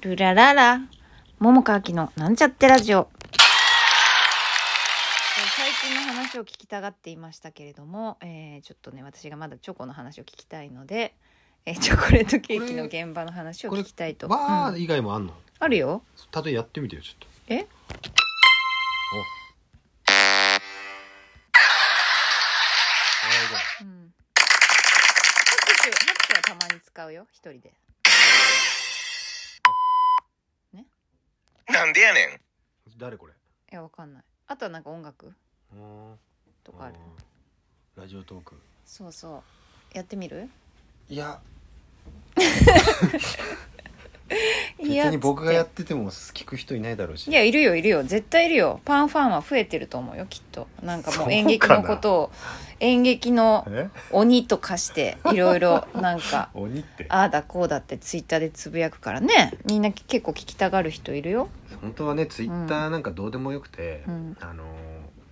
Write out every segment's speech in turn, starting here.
ルラララ、桃川きのなんちゃってラジオ。最近の話を聞きたがっていましたけれども、えーちょっとね私がまだチョコの話を聞きたいので、えーチョコレートケーキの現場の話を聞きたいと。うんわー以外もあんの？あるよ。たとえやってみてよちょっとえ？うん。拍手、拍手はたまに使うよ、一人で。なんでやねんお誰これ？いや、わかんない。あとはなんか音楽うーんとかある。ラジオトークそうそう。やってみる？いや いや別に僕がやつっってても聞く人いないだろうしいや、いるよ、いるよ。絶対いるよ。パンファンは増えてると思うよ、きっと。なんかもそう演劇のことを、演劇のえ？鬼と化して、いろいろ、なんか、鬼ってああだこうだってツイッターでつぶやくからね。みんな結構聞きたがる人いるよ。本当はねツイッターなんかどうでもよくて、うん。あのー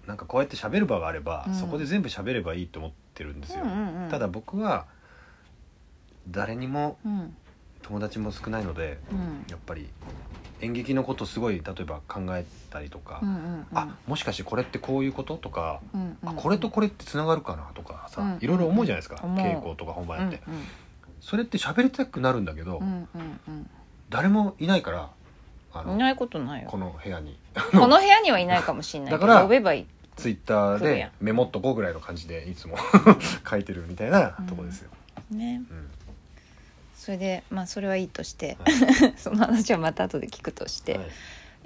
なんかこうやって喋る場があれば、うん。そこで全部喋ればいいと思ってるんですよ、うんうんうんただ僕は誰にもうん。友達も少ないのでうん。やっぱり演劇のことすごい例えば考えたりとか、うんうんうん。あもしかしてこれってこういうこととか、うんうんあこれとこれってつながるかなとかさ、うんいろいろ思うじゃないですか、思う。稽古とか本番やって、うんうん。それって喋りたくなるんだけど、うんうん。誰もいないからいないことないよ。こ。の部屋に。この部屋にはいないかもしれないけど、だから呼べばいい。ツイッター来るやん。でメモっとこうぐらいの感じでいつも 書いてるみたいなとこですよ、ね。うん。それで、まあそれはいいとして、は その話はまた後で聞くとして、はい。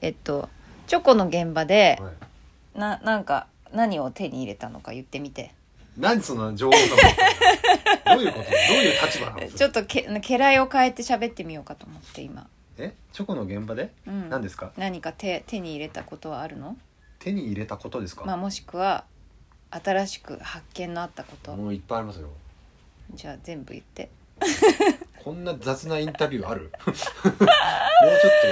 えっと、チョコの現場で、はい。な、なんか、何を手に入れたのか言ってみて。何その情報がどういうこと？どういう立場なの？ちょっとけ、家来を変えて喋ってみようかと思って今。えチョコの現場で、うん。何ですか？何か手、手に入れたことはあるの？手に入れたことですか、まあもしくは、新しく発見のあったこと。もういっぱいありますよ。じゃあ全部言って。こんな雑なインタビューある？もうちょっ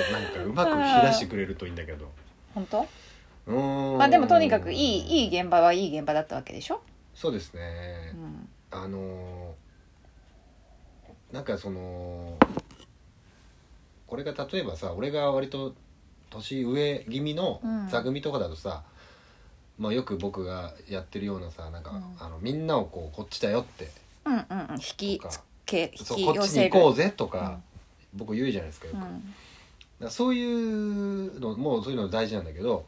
となんかうまく引き出してくれるといいんだけど。本当？うーん。まあでもとにかくいい、いい現場はいい現場だったわけでしょ？そうですね。う、ん。あのーなんかそのこれが例えばさ俺が割と年上気味のうん。座組とかだとさ、まあ、よく僕がやってるようなさなんか、うん。あのみんなをこうこっちだよって。うんうんうん。引きつけ、引そうこっち。に行こうぜとか、僕言うじゃないですかよく、うん。らそういうのもうそういうの大事なんだけど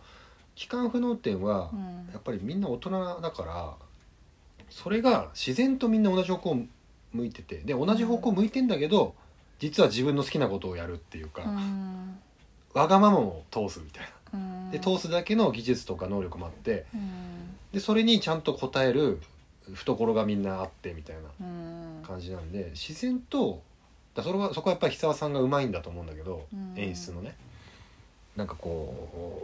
機関不能点はうん。やっぱりみんな大人だからそれが自然とみんな同じ方向向いててで同じ方向向いてんだけど実は自分の好きなことをやるっていうか、うん。わがままを通すみたいな。うん。で通すだけの技術とか能力もあってうん。でそれにちゃんと応える懐がみんなあってみたいなうん。感じなんで自然とだそれはそこはやっぱり久沢さんがうまいんだと思うんだけど、うん。演出のね。なんかこ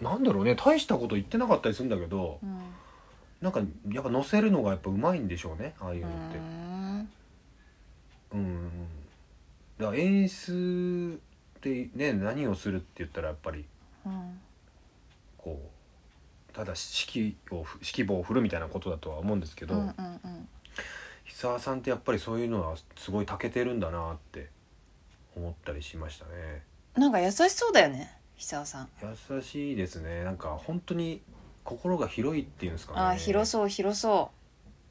うなんだろうね大したこと言ってなかったりするんだけどうん。なんかやっぱ乗せるのがやっぱうまいんでしょうねああいううのってんうん演出でね何をするって言ったらやっぱりうんこうただ指揮を指揮棒を振るみたいなことだとは思うんですけど、うんうんうん久沢さんってやっぱりそういうのはすごい長けてるんだなって思ったりしましたね。なんか優しそうだよね久沢さん。優しいですね。なんか本当に心が広いっていうんですかね。あー広そう広そ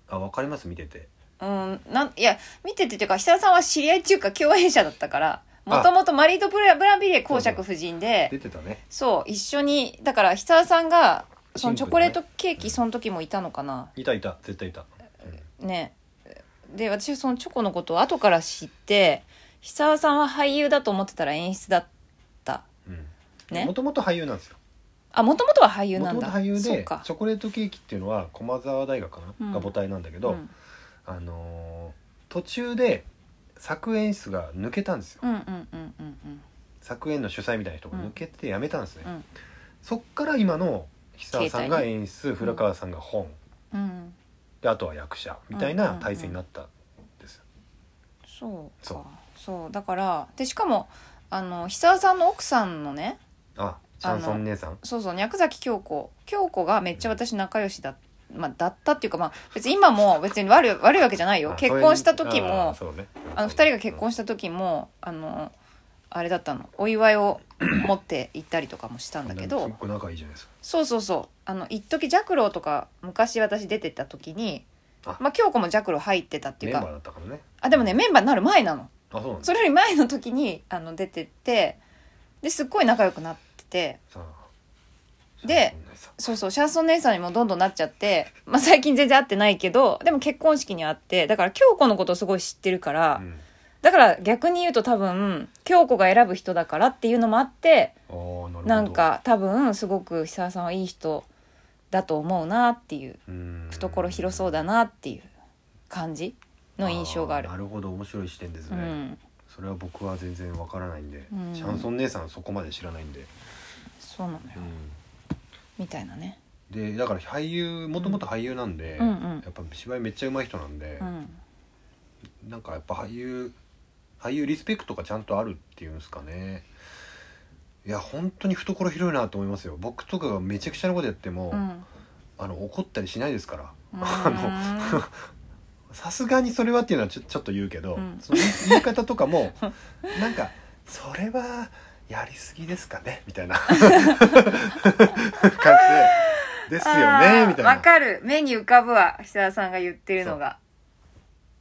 あわかります？見ててううんなんいや見ててっていうか久沢さんは知り合いっていうか共演者だったからもともとマリードブラブランビリエ公爵夫人で出てたね。そう一緒にだから久沢さんがそのチョコレートケーキその時もいたのかな。いたいた絶対いた、ね。で私はそのチョコのことを後から知って久沢さんは俳優だと思ってたら演出だった。うん。ね。もともと俳優なんですよ。あもともとは俳優もとなんだ。もと俳優でチョコレートケーキっていうのは駒沢大学かな、うん。が母体なんだけど、うんあのー途中で作演室が抜けたんですよ。うんうんうんうん作演の主催みたいな人が抜けて辞めたんですね、うんそっから今の久沢さんが演出、古川さんが本。うん。であとは役者みたいな体制になったんです。よ、そうそう。かそう。だからでしかもあの久沢さんの奥さんのねあシャンソン姉さん？そうそう脈崎京子。京子がめっちゃ私仲良しだ,、まあ、だったっていうかまあ別に今も別に悪い悪いわけじゃないよ。あ結婚した時もそうね。あの2人が結婚した時もあのあれだったの。お祝いを持って行ったりとかもしたんだけすどっごい仲いいじゃないですか。そうそうそう。あの一時ジャクロとか昔私出てった時にあ。まあ京子もジャクロ入ってたっていうか。あでもねメンバーになる前なの。あそれより前の時にあの出てってですっごい仲良くなっててでそうそうシャンソン姉さんにもどんどんなっちゃって、まあ、最近全然会ってないけどでも結婚式に会ってだから京子のことをすごい知ってるから、うん。だから逆に言うと多分京子が選ぶ人だからっていうのもあってなんか多分すごく久沢さんはいい人だと思うなっていううん。懐広そうだなっていう感じの印象がある。ーなるほど面白い視点ですね、うん。それは僕は全然わからないんで、うん。シャンソン姉さんはそこまで知らないんで、そうなのよみたいなね。でだから俳優もともと俳優なんで、うん。うんやっぱ芝居めっちゃ上手い人なんでう、ん。なんかやっぱ俳優俳優リスペクトがちゃんとあるっていうんですかね。いや本当に懐広いなと思いますよ。僕とかがめちゃくちゃなことやっても、うん。あの怒ったりしないですから。うあの さすがにそれはっていうのはちょちょっと言うけど、うん。その言い方とかもなんかそれはやりすぎですかね？みたいな。感じで。ですよね？みたいな。わかる。目に浮かぶわ久田さんが言ってるのが。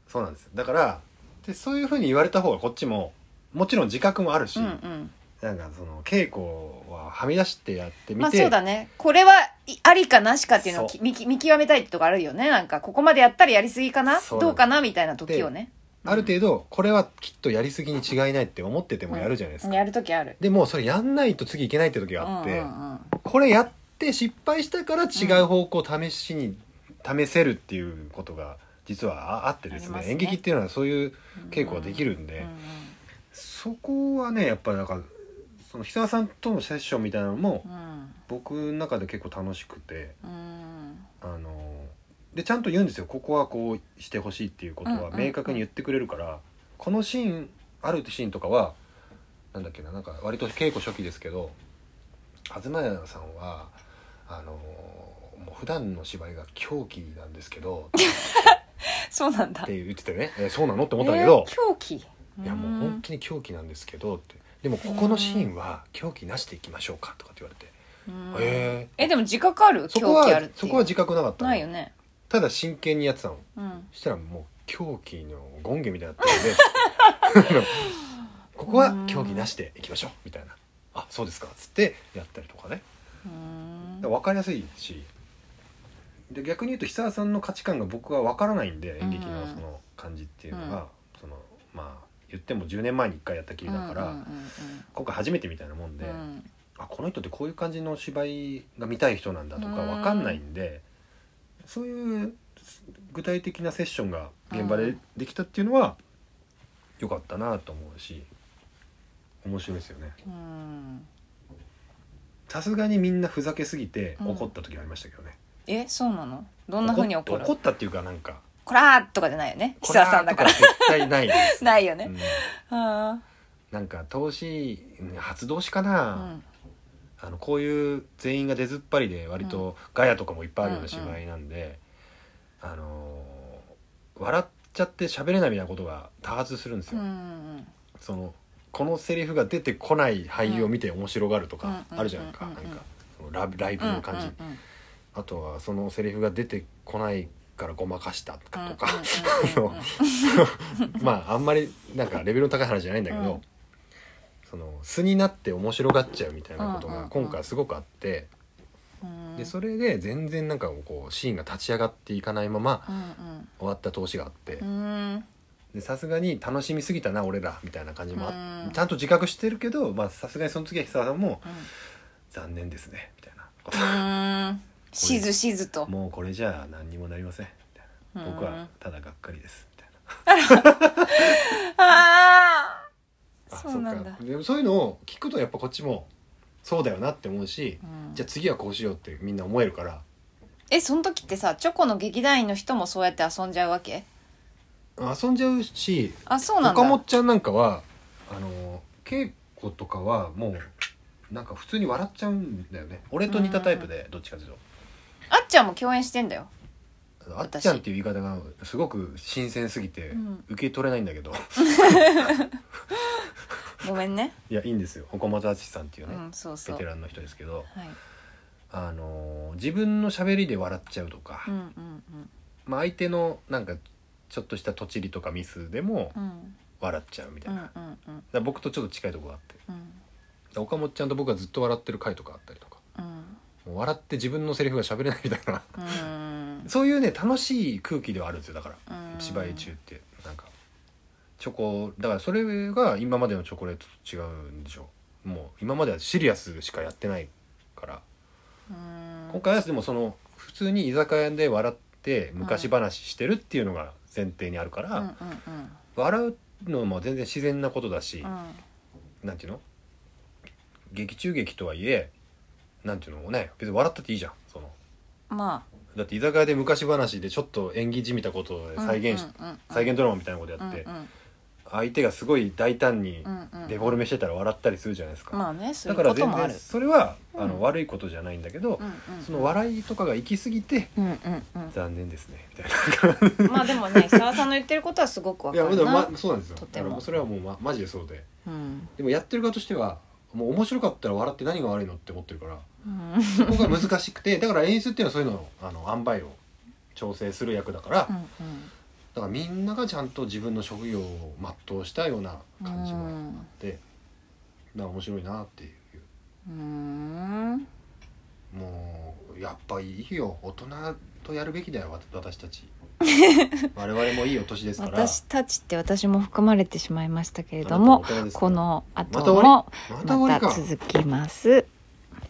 そう。なんです。だからでそういうふうに言われた方がこっちももちろん自覚もあるし、うんうん。なんかその稽古ははみ出してやってみて、まあそうだね。これはいありかなしかっていうのを見極めたいってとこあるよね。なんかここまでやったらやりすぎかな？どうかな？みたいな時をねある程度これはきっとやりすぎに違いないって思っててもやるじゃないですか、やる時ある。でもそれやんないと次いけないって時があって、うんうんうん。これやって失敗したから違う方向を試しに試せるっていうことが実はああってですねね。演劇っていうのはそういう稽古ができるんで、うんそこはねやっぱりなんかその久田さんとのセッションみたいなのもうん僕の中で結構楽しくてうん。あのでちゃんと言うんですよ。ここはこうしてほしいっていうことは。明確に言ってくれるから、このシーンあるシーンとかはなんだっけななんか割と稽古初期ですけど東谷さんはあのもう普段の芝居が狂気なんですけど そうなんだ。って言っててね。えそうなのって思ったんだけど。えー、狂気？いやもう本当に狂気なんですけどって。でもここのシーンは狂気なしでいきましょうかとかって言われて。うん。へえでも自覚ある？そこは狂気あるっていう。そこは自覚なかったの？ないよねただ真剣にやってたの。うん。そしたらもう狂気の権限みたいになってるんでここは狂気なしでいきましょう。みたいな「あそうですか」っつってやったりとかね。分かりやすいし。で逆に言うと久田さんの価値観が僕は分からないんで演劇のうんその感じっていうのが、うんそのまあ言っても10年前に1回やったきりだから、うんうん今回初めてみたいなもんで、うん。うんあこの人ってこういう感じの芝居が見たい人なんだとか分かんないんで、そういう具体的なセッションが現場でできたっていうのは良かったなと思うし面白いですよね。うん。さすがにみんなふざけすぎてうん。怒った時ありましたけどね、えそうなの？どんな風に怒る？怒ったっていうかなんかこらーとかじゃないよね？久田さんだから。絶対ないです、ないよね。うん。あなんか投資発動しかあな、うんあのこういう全員が出ずっぱりで割とガヤとかもいっぱいあるような芝居なんで、あのー笑っちゃって喋れないみたいなことが多発するんですよ。そのこのセリフが出てこない俳優を見て面白がるとかうんあるじゃないか、なんかそのラブライブの感じ、あとはそのセリフが出てこないからごまかしたとか、まああんまりなんかレベルの高い話じゃないんだけど、うんその素になって面白がっちゃうみたいなことが今回すごくあって。うん。でそれで全然なんかこうシーンが立ち上がっていかないままうん終わった投資があってさすがに楽しみすぎたな俺らみたいな感じもちゃんと自覚してるけどまあさすがにその次は久田さんもうん「残念ですね」みたいな。ことうん。しずしずと。もうこれじゃあ何にもなりません」みたいな「僕はただがっかりです」みたいな。あ そうなんだ。でもそういうのを聞くとやっぱこっちもそうだよなって思うしうん。じゃあ次はこうしようってみんな思えるから。えその時ってさチョコの劇団員の人もそうやって遊んじゃうわけ？遊んじゃうしあそうなんだ。岡本ちゃんなんかはあの稽古とかはもうなんか普通に笑っちゃうんだよね。俺と似たタイプでどっちかというと。あっちゃんも共演してんだよ。あっちゃんっていう言い方がすごく新鮮すぎてうん。受け取れないんだけど、ね ごめんね。いやいいんですよ。岡本敦さんっていうね、うんそうそう。ベテランの人ですけどはい。あのー自分の喋りで笑っちゃうとか、うんうんまあ、相手のなんかちょっとしたとちりとかミスでもうん。うん笑っちゃうみたいな、うんだかうん。ら僕とちょっと近いところがあってうん。岡本ちゃんと僕はずっと笑ってる回とかあったりとかうん。笑って自分のセリフが喋れないみたいなうんそういうね楽しい空気ではあるんですよだからうん芝居中ってチョコだからそれが今までのチョコレートと違うんでしょう。もう今まではシリアスしかやってないから。うん。今回はでもその普通に居酒屋で笑って昔話してるっていうのが前提にあるから、笑うのも全然自然なことだし、うん。なんていうの？劇中劇とはいえなんていうのね別に笑ったっていいじゃんその。まだって居酒屋で昔話でちょっと演技じみたことをあ再現し、再現ドラマみたいなことやって、うんうん相手がすごい大胆にうんうんデフォルメしてたら笑ったりするじゃないですか、まあねだから全然それは、うん。あの悪いことじゃないんだけど、うんうん。その笑いとかが行き過ぎてうんうん残念ですねみたいうん まあでもね澤さんの言ってることはすごくわな。いやでも、かるなま、そうなんですよ。とても。それはもう、ま、マジでそうで。うん。でもやってる側としてはもう面白かったら笑って何が悪いのって思ってるからうん。そこが難しくてだから演出っていうのはそういうのをあの塩梅を調整する役だから、うんだからみんながちゃんと自分の職業を全うしたような感じもあって、だから面白いなっていう。うん。もうやっぱいいよ。大人とやるべきだよわ私たち。我々もいいお年ですから。私たちって私も含まれてしまいましたけれどもこの後もまた続きます